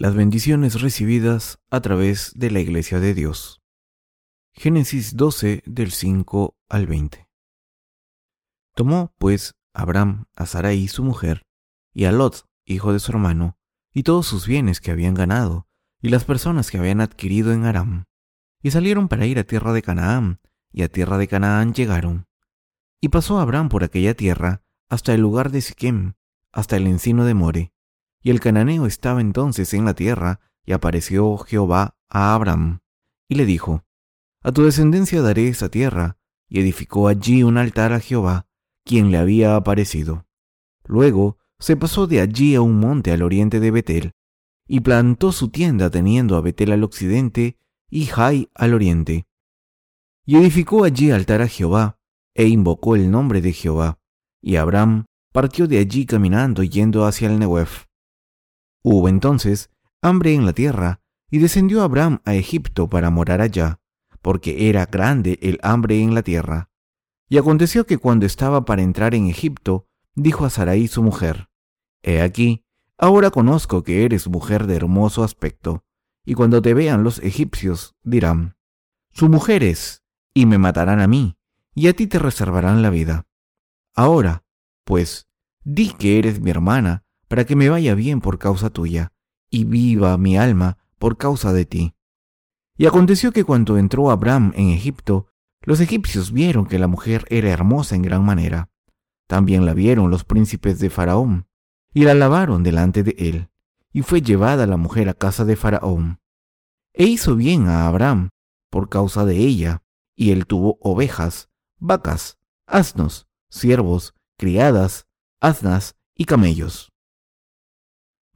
Las bendiciones recibidas a través de la Iglesia de Dios. Génesis 12 del 5 al 20. Tomó, pues, Abraham a Sarai su mujer, y a Lot, hijo de su hermano, y todos sus bienes que habían ganado, y las personas que habían adquirido en Aram, y salieron para ir a tierra de Canaán, y a tierra de Canaán llegaron. Y pasó Abraham por aquella tierra hasta el lugar de Siquem, hasta el encino de More. Y el cananeo estaba entonces en la tierra, y apareció Jehová a Abraham, y le dijo, A tu descendencia daré esa tierra, y edificó allí un altar a Jehová, quien le había aparecido. Luego se pasó de allí a un monte al oriente de Betel, y plantó su tienda teniendo a Betel al occidente y Jai al oriente. Y edificó allí altar a Jehová, e invocó el nombre de Jehová. Y Abraham partió de allí caminando yendo hacia el Negev. Hubo entonces hambre en la tierra, y descendió Abraham a Egipto para morar allá, porque era grande el hambre en la tierra. Y aconteció que cuando estaba para entrar en Egipto, dijo a Sarai su mujer, He aquí, ahora conozco que eres mujer de hermoso aspecto, y cuando te vean los egipcios dirán, Su mujer es, y me matarán a mí, y a ti te reservarán la vida. Ahora, pues, di que eres mi hermana, para que me vaya bien por causa tuya, y viva mi alma por causa de ti. Y aconteció que cuando entró Abraham en Egipto, los egipcios vieron que la mujer era hermosa en gran manera. También la vieron los príncipes de Faraón, y la lavaron delante de él, y fue llevada la mujer a casa de Faraón. E hizo bien a Abraham por causa de ella, y él tuvo ovejas, vacas, asnos, siervos, criadas, asnas y camellos.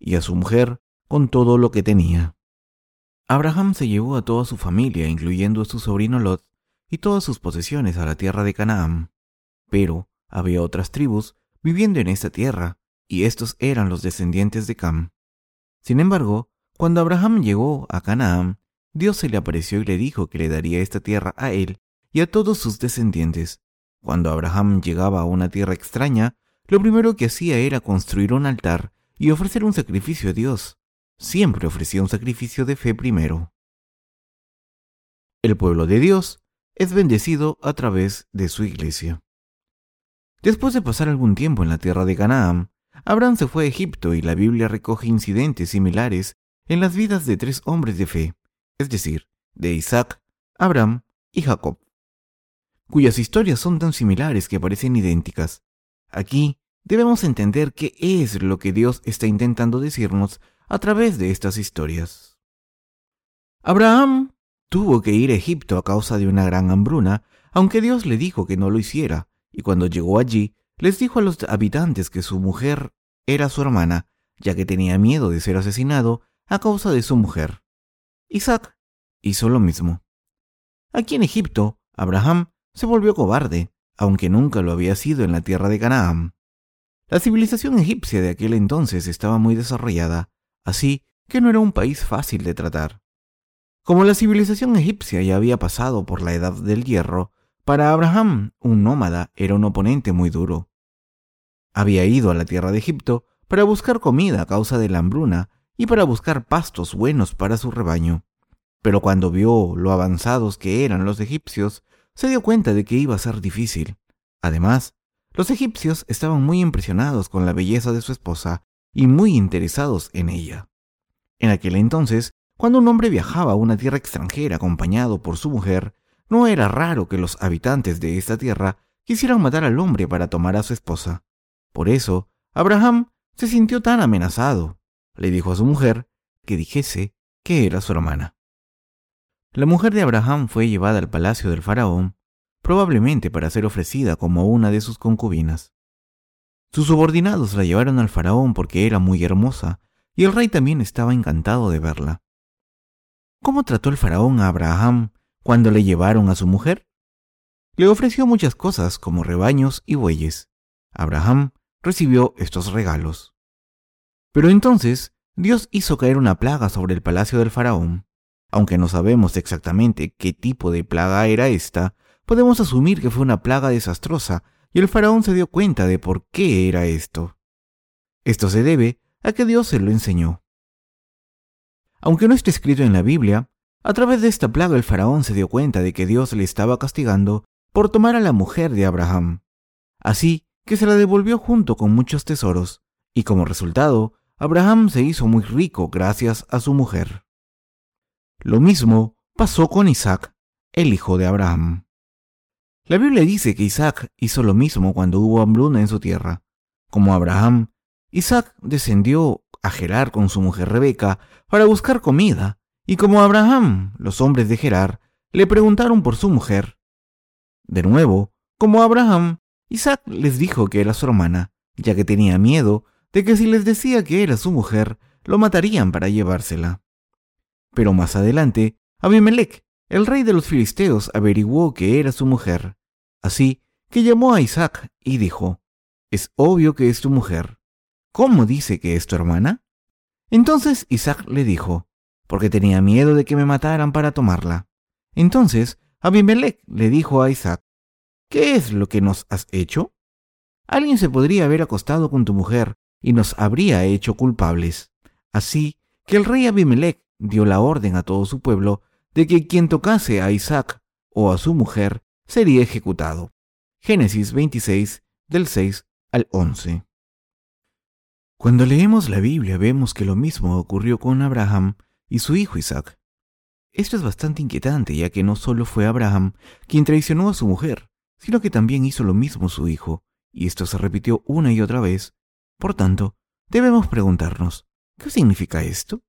y a su mujer, con todo lo que tenía. Abraham se llevó a toda su familia, incluyendo a su sobrino Lot, y todas sus posesiones a la tierra de Canaán. Pero había otras tribus viviendo en esta tierra, y estos eran los descendientes de Cam. Sin embargo, cuando Abraham llegó a Canaán, Dios se le apareció y le dijo que le daría esta tierra a él y a todos sus descendientes. Cuando Abraham llegaba a una tierra extraña, lo primero que hacía era construir un altar y ofrecer un sacrificio a Dios. Siempre ofrecía un sacrificio de fe primero. El pueblo de Dios es bendecido a través de su iglesia. Después de pasar algún tiempo en la tierra de Canaán, Abraham se fue a Egipto y la Biblia recoge incidentes similares en las vidas de tres hombres de fe, es decir, de Isaac, Abraham y Jacob, cuyas historias son tan similares que parecen idénticas. Aquí debemos entender qué es lo que Dios está intentando decirnos a través de estas historias. Abraham tuvo que ir a Egipto a causa de una gran hambruna, aunque Dios le dijo que no lo hiciera, y cuando llegó allí, les dijo a los habitantes que su mujer era su hermana, ya que tenía miedo de ser asesinado a causa de su mujer. Isaac hizo lo mismo. Aquí en Egipto, Abraham se volvió cobarde, aunque nunca lo había sido en la tierra de Canaán. La civilización egipcia de aquel entonces estaba muy desarrollada, así que no era un país fácil de tratar. Como la civilización egipcia ya había pasado por la edad del hierro, para Abraham, un nómada era un oponente muy duro. Había ido a la tierra de Egipto para buscar comida a causa de la hambruna y para buscar pastos buenos para su rebaño. Pero cuando vio lo avanzados que eran los egipcios, se dio cuenta de que iba a ser difícil. Además, los egipcios estaban muy impresionados con la belleza de su esposa y muy interesados en ella. En aquel entonces, cuando un hombre viajaba a una tierra extranjera acompañado por su mujer, no era raro que los habitantes de esta tierra quisieran matar al hombre para tomar a su esposa. Por eso, Abraham se sintió tan amenazado. Le dijo a su mujer que dijese que era su hermana. La mujer de Abraham fue llevada al palacio del faraón, probablemente para ser ofrecida como una de sus concubinas. Sus subordinados la llevaron al faraón porque era muy hermosa, y el rey también estaba encantado de verla. ¿Cómo trató el faraón a Abraham cuando le llevaron a su mujer? Le ofreció muchas cosas como rebaños y bueyes. Abraham recibió estos regalos. Pero entonces Dios hizo caer una plaga sobre el palacio del faraón. Aunque no sabemos exactamente qué tipo de plaga era esta, podemos asumir que fue una plaga desastrosa y el faraón se dio cuenta de por qué era esto. Esto se debe a que Dios se lo enseñó. Aunque no esté escrito en la Biblia, a través de esta plaga el faraón se dio cuenta de que Dios le estaba castigando por tomar a la mujer de Abraham. Así que se la devolvió junto con muchos tesoros, y como resultado, Abraham se hizo muy rico gracias a su mujer. Lo mismo pasó con Isaac, el hijo de Abraham. La Biblia dice que Isaac hizo lo mismo cuando hubo hambruna en su tierra. Como Abraham, Isaac descendió a Gerar con su mujer Rebeca para buscar comida, y como Abraham, los hombres de Gerar le preguntaron por su mujer. De nuevo, como Abraham, Isaac les dijo que era su hermana, ya que tenía miedo de que si les decía que era su mujer, lo matarían para llevársela. Pero más adelante, Abimelech, el rey de los filisteos, averiguó que era su mujer. Así que llamó a Isaac y dijo, Es obvio que es tu mujer. ¿Cómo dice que es tu hermana? Entonces Isaac le dijo, porque tenía miedo de que me mataran para tomarla. Entonces Abimelech le dijo a Isaac, ¿qué es lo que nos has hecho? Alguien se podría haber acostado con tu mujer y nos habría hecho culpables. Así que el rey Abimelech dio la orden a todo su pueblo de que quien tocase a Isaac o a su mujer sería ejecutado. Génesis 26 del 6 al 11. Cuando leemos la Biblia vemos que lo mismo ocurrió con Abraham y su hijo Isaac. Esto es bastante inquietante ya que no solo fue Abraham quien traicionó a su mujer, sino que también hizo lo mismo su hijo, y esto se repitió una y otra vez. Por tanto, debemos preguntarnos, ¿qué significa esto?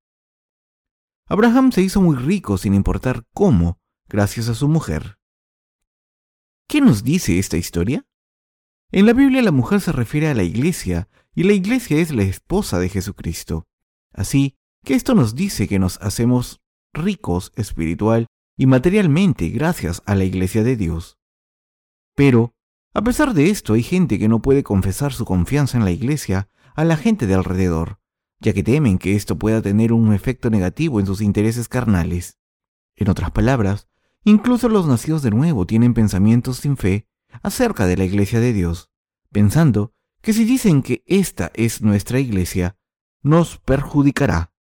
Abraham se hizo muy rico sin importar cómo, gracias a su mujer. ¿Qué nos dice esta historia? En la Biblia la mujer se refiere a la iglesia y la iglesia es la esposa de Jesucristo. Así que esto nos dice que nos hacemos ricos espiritual y materialmente gracias a la iglesia de Dios. Pero, a pesar de esto, hay gente que no puede confesar su confianza en la iglesia a la gente de alrededor, ya que temen que esto pueda tener un efecto negativo en sus intereses carnales. En otras palabras, incluso los nacidos de nuevo tienen pensamientos sin fe acerca de la iglesia de Dios, pensando que si dicen que esta es nuestra iglesia, nos perjudicará,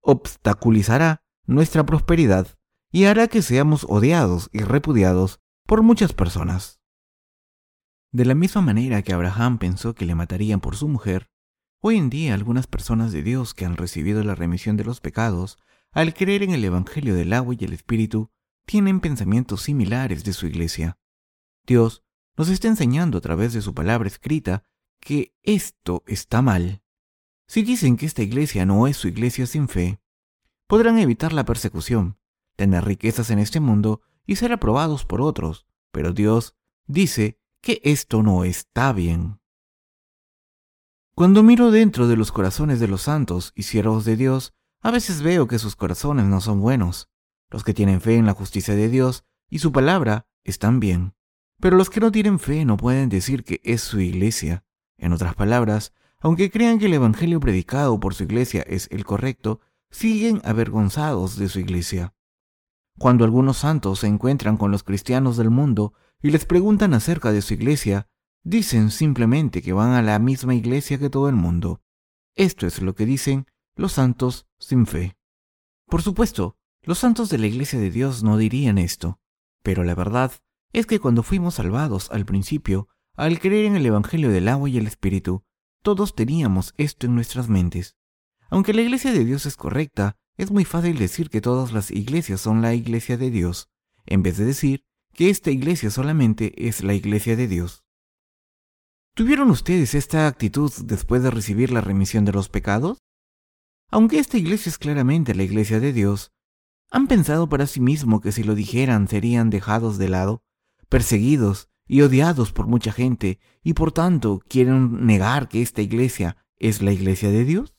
obstaculizará nuestra prosperidad y hará que seamos odiados y repudiados por muchas personas. De la misma manera que Abraham pensó que le matarían por su mujer, hoy en día algunas personas de Dios que han recibido la remisión de los pecados, al creer en el Evangelio del agua y el Espíritu, tienen pensamientos similares de su iglesia. Dios nos está enseñando a través de su palabra escrita que esto está mal. Si dicen que esta iglesia no es su iglesia sin fe, podrán evitar la persecución, tener riquezas en este mundo y ser aprobados por otros, pero Dios dice que esto no está bien. Cuando miro dentro de los corazones de los santos y siervos de Dios, a veces veo que sus corazones no son buenos. Los que tienen fe en la justicia de Dios y su palabra están bien, pero los que no tienen fe no pueden decir que es su iglesia. En otras palabras, aunque crean que el Evangelio predicado por su iglesia es el correcto, siguen avergonzados de su iglesia. Cuando algunos santos se encuentran con los cristianos del mundo y les preguntan acerca de su iglesia, dicen simplemente que van a la misma iglesia que todo el mundo. Esto es lo que dicen los santos sin fe. Por supuesto, los santos de la iglesia de Dios no dirían esto, pero la verdad es que cuando fuimos salvados al principio, al creer en el Evangelio del agua y el Espíritu, todos teníamos esto en nuestras mentes. Aunque la iglesia de Dios es correcta, es muy fácil decir que todas las iglesias son la iglesia de Dios, en vez de decir que esta iglesia solamente es la iglesia de Dios. ¿Tuvieron ustedes esta actitud después de recibir la remisión de los pecados? Aunque esta iglesia es claramente la iglesia de Dios, ¿han pensado para sí mismo que si lo dijeran serían dejados de lado, perseguidos y odiados por mucha gente y por tanto quieren negar que esta iglesia es la iglesia de Dios?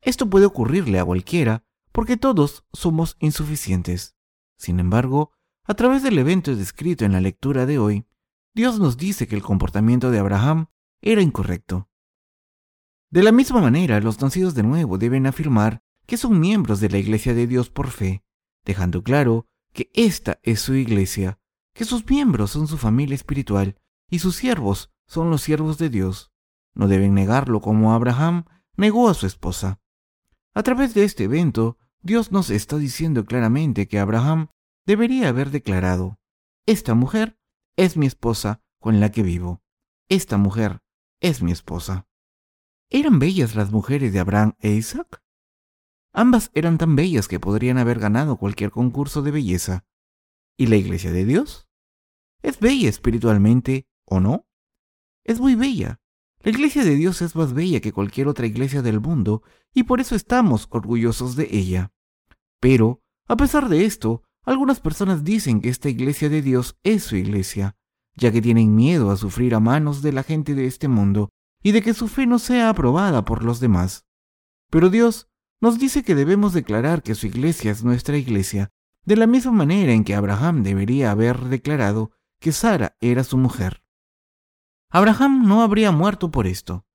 Esto puede ocurrirle a cualquiera porque todos somos insuficientes. Sin embargo, a través del evento descrito en la lectura de hoy, Dios nos dice que el comportamiento de Abraham era incorrecto. De la misma manera, los nacidos de nuevo deben afirmar que son miembros de la Iglesia de Dios por fe, dejando claro que esta es su iglesia, que sus miembros son su familia espiritual y sus siervos son los siervos de Dios. No deben negarlo como Abraham negó a su esposa. A través de este evento, Dios nos está diciendo claramente que Abraham debería haber declarado, esta mujer es mi esposa con la que vivo. Esta mujer es mi esposa. ¿Eran bellas las mujeres de Abraham e Isaac? Ambas eran tan bellas que podrían haber ganado cualquier concurso de belleza. ¿Y la iglesia de Dios? ¿Es bella espiritualmente o no? Es muy bella. La iglesia de Dios es más bella que cualquier otra iglesia del mundo y por eso estamos orgullosos de ella. Pero, a pesar de esto, algunas personas dicen que esta iglesia de Dios es su iglesia, ya que tienen miedo a sufrir a manos de la gente de este mundo y de que su fe no sea aprobada por los demás. Pero Dios nos dice que debemos declarar que su iglesia es nuestra iglesia, de la misma manera en que Abraham debería haber declarado que Sara era su mujer. Abraham no habría muerto por esto.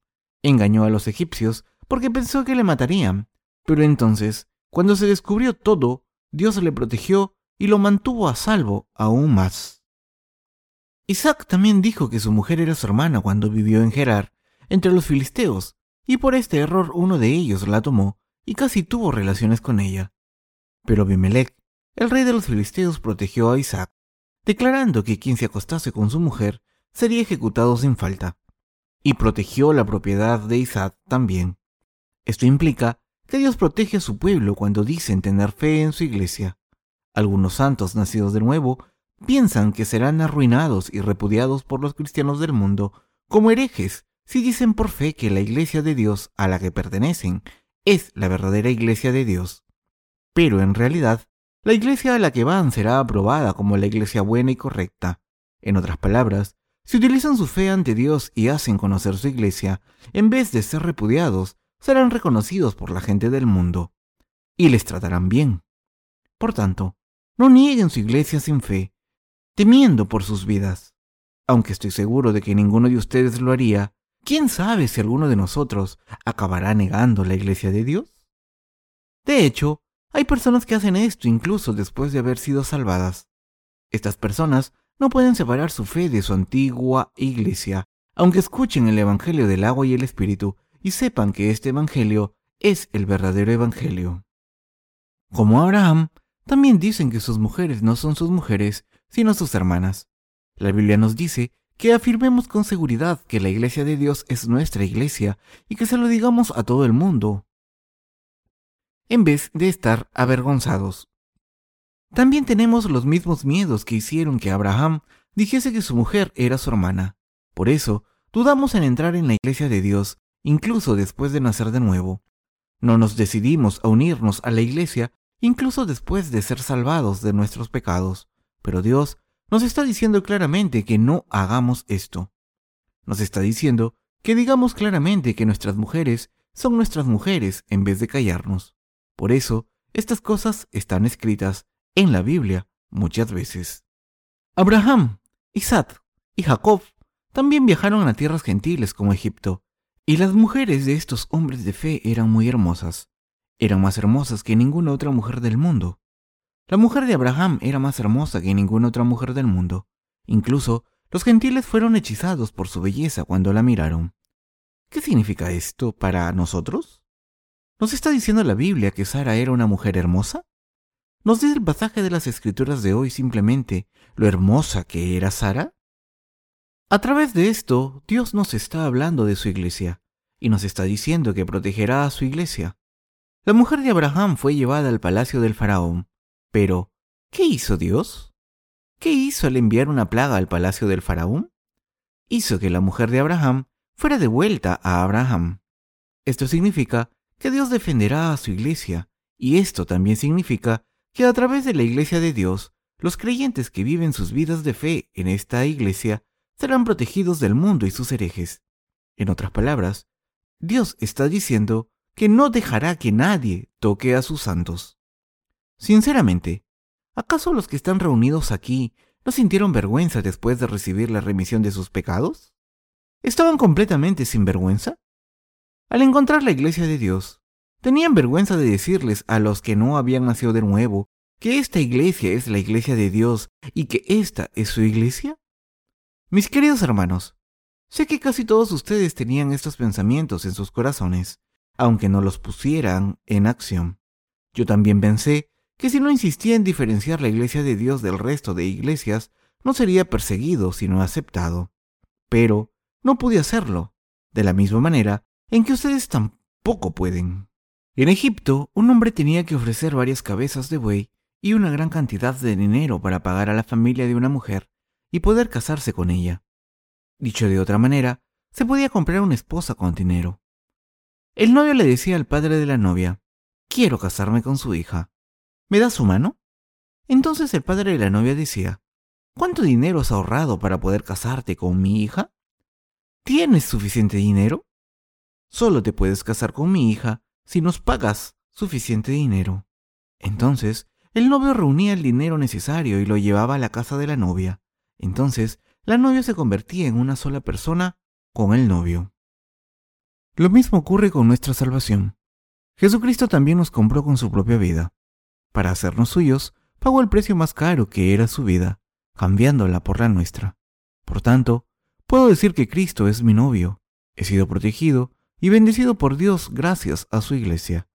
Engañó a los egipcios porque pensó que le matarían, pero entonces, cuando se descubrió todo, Dios le protegió y lo mantuvo a salvo aún más. Isaac también dijo que su mujer era su hermana cuando vivió en Gerar, entre los filisteos, y por este error uno de ellos la tomó y casi tuvo relaciones con ella. Pero Abimelech, el rey de los filisteos, protegió a Isaac, declarando que quien se acostase con su mujer sería ejecutado sin falta, y protegió la propiedad de Isaac también. Esto implica que Dios protege a su pueblo cuando dicen tener fe en su iglesia. Algunos santos nacidos de nuevo piensan que serán arruinados y repudiados por los cristianos del mundo como herejes si dicen por fe que la iglesia de Dios a la que pertenecen es la verdadera iglesia de Dios. Pero en realidad, la iglesia a la que van será aprobada como la iglesia buena y correcta. En otras palabras, si utilizan su fe ante Dios y hacen conocer su iglesia, en vez de ser repudiados, serán reconocidos por la gente del mundo y les tratarán bien. Por tanto, no nieguen su iglesia sin fe, temiendo por sus vidas. Aunque estoy seguro de que ninguno de ustedes lo haría, ¿quién sabe si alguno de nosotros acabará negando la iglesia de Dios? De hecho, hay personas que hacen esto incluso después de haber sido salvadas. Estas personas no pueden separar su fe de su antigua iglesia, aunque escuchen el Evangelio del agua y el Espíritu y sepan que este Evangelio es el verdadero Evangelio. Como Abraham, también dicen que sus mujeres no son sus mujeres, sino sus hermanas. La Biblia nos dice que afirmemos con seguridad que la iglesia de Dios es nuestra iglesia y que se lo digamos a todo el mundo, en vez de estar avergonzados. También tenemos los mismos miedos que hicieron que Abraham dijese que su mujer era su hermana. Por eso, dudamos en entrar en la iglesia de Dios incluso después de nacer de nuevo. No nos decidimos a unirnos a la iglesia incluso después de ser salvados de nuestros pecados. Pero Dios nos está diciendo claramente que no hagamos esto. Nos está diciendo que digamos claramente que nuestras mujeres son nuestras mujeres en vez de callarnos. Por eso, estas cosas están escritas en la Biblia muchas veces. Abraham, Isaac y Jacob también viajaron a tierras gentiles como Egipto, y las mujeres de estos hombres de fe eran muy hermosas. Eran más hermosas que ninguna otra mujer del mundo. La mujer de Abraham era más hermosa que ninguna otra mujer del mundo. Incluso los gentiles fueron hechizados por su belleza cuando la miraron. ¿Qué significa esto para nosotros? ¿Nos está diciendo la Biblia que Sara era una mujer hermosa? ¿Nos dice el pasaje de las escrituras de hoy simplemente lo hermosa que era Sara? A través de esto, Dios nos está hablando de su iglesia y nos está diciendo que protegerá a su iglesia. La mujer de Abraham fue llevada al palacio del faraón, pero ¿qué hizo Dios? ¿Qué hizo al enviar una plaga al palacio del faraón? Hizo que la mujer de Abraham fuera devuelta a Abraham. Esto significa que Dios defenderá a su iglesia, y esto también significa que a través de la iglesia de Dios, los creyentes que viven sus vidas de fe en esta iglesia serán protegidos del mundo y sus herejes. En otras palabras, Dios está diciendo que no dejará que nadie toque a sus santos. Sinceramente, ¿acaso los que están reunidos aquí no sintieron vergüenza después de recibir la remisión de sus pecados? ¿Estaban completamente sin vergüenza? Al encontrar la iglesia de Dios, tenían vergüenza de decirles a los que no habían nacido de nuevo que esta iglesia es la iglesia de Dios y que esta es su iglesia? Mis queridos hermanos, sé que casi todos ustedes tenían estos pensamientos en sus corazones, aunque no los pusieran en acción. Yo también pensé que si no insistía en diferenciar la iglesia de Dios del resto de iglesias, no sería perseguido, sino aceptado. Pero no pude hacerlo, de la misma manera en que ustedes tampoco pueden. En Egipto, un hombre tenía que ofrecer varias cabezas de buey y una gran cantidad de dinero para pagar a la familia de una mujer y poder casarse con ella. Dicho de otra manera, se podía comprar una esposa con dinero. El novio le decía al padre de la novia, quiero casarme con su hija. ¿Me da su mano? Entonces el padre de la novia decía, ¿cuánto dinero has ahorrado para poder casarte con mi hija? ¿Tienes suficiente dinero? Solo te puedes casar con mi hija si nos pagas suficiente dinero. Entonces, el novio reunía el dinero necesario y lo llevaba a la casa de la novia. Entonces, la novia se convertía en una sola persona con el novio. Lo mismo ocurre con nuestra salvación. Jesucristo también nos compró con su propia vida. Para hacernos suyos, pagó el precio más caro que era su vida, cambiándola por la nuestra. Por tanto, puedo decir que Cristo es mi novio, he sido protegido y bendecido por Dios gracias a su iglesia.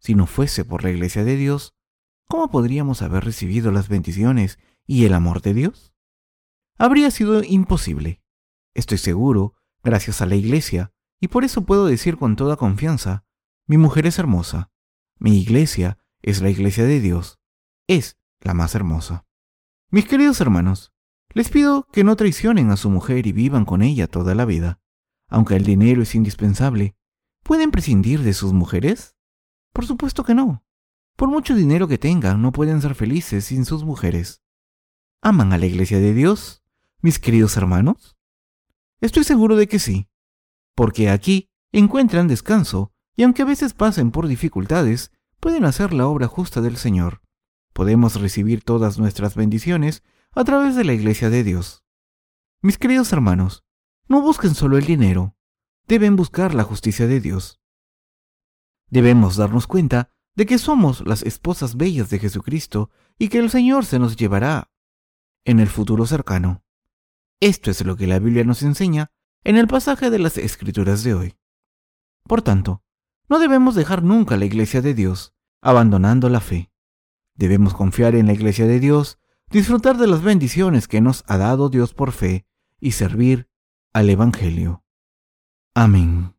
Si no fuese por la iglesia de Dios, ¿cómo podríamos haber recibido las bendiciones y el amor de Dios? Habría sido imposible. Estoy seguro, gracias a la iglesia, y por eso puedo decir con toda confianza, mi mujer es hermosa, mi iglesia es la iglesia de Dios, es la más hermosa. Mis queridos hermanos, les pido que no traicionen a su mujer y vivan con ella toda la vida. Aunque el dinero es indispensable, ¿pueden prescindir de sus mujeres? Por supuesto que no. Por mucho dinero que tengan, no pueden ser felices sin sus mujeres. ¿Aman a la iglesia de Dios, mis queridos hermanos? Estoy seguro de que sí, porque aquí encuentran descanso y aunque a veces pasen por dificultades, pueden hacer la obra justa del Señor. Podemos recibir todas nuestras bendiciones a través de la Iglesia de Dios. Mis queridos hermanos, no busquen solo el dinero, deben buscar la justicia de Dios. Debemos darnos cuenta de que somos las esposas bellas de Jesucristo y que el Señor se nos llevará en el futuro cercano. Esto es lo que la Biblia nos enseña en el pasaje de las Escrituras de hoy. Por tanto, no debemos dejar nunca la iglesia de Dios, abandonando la fe. Debemos confiar en la iglesia de Dios, disfrutar de las bendiciones que nos ha dado Dios por fe y servir al Evangelio. Amén.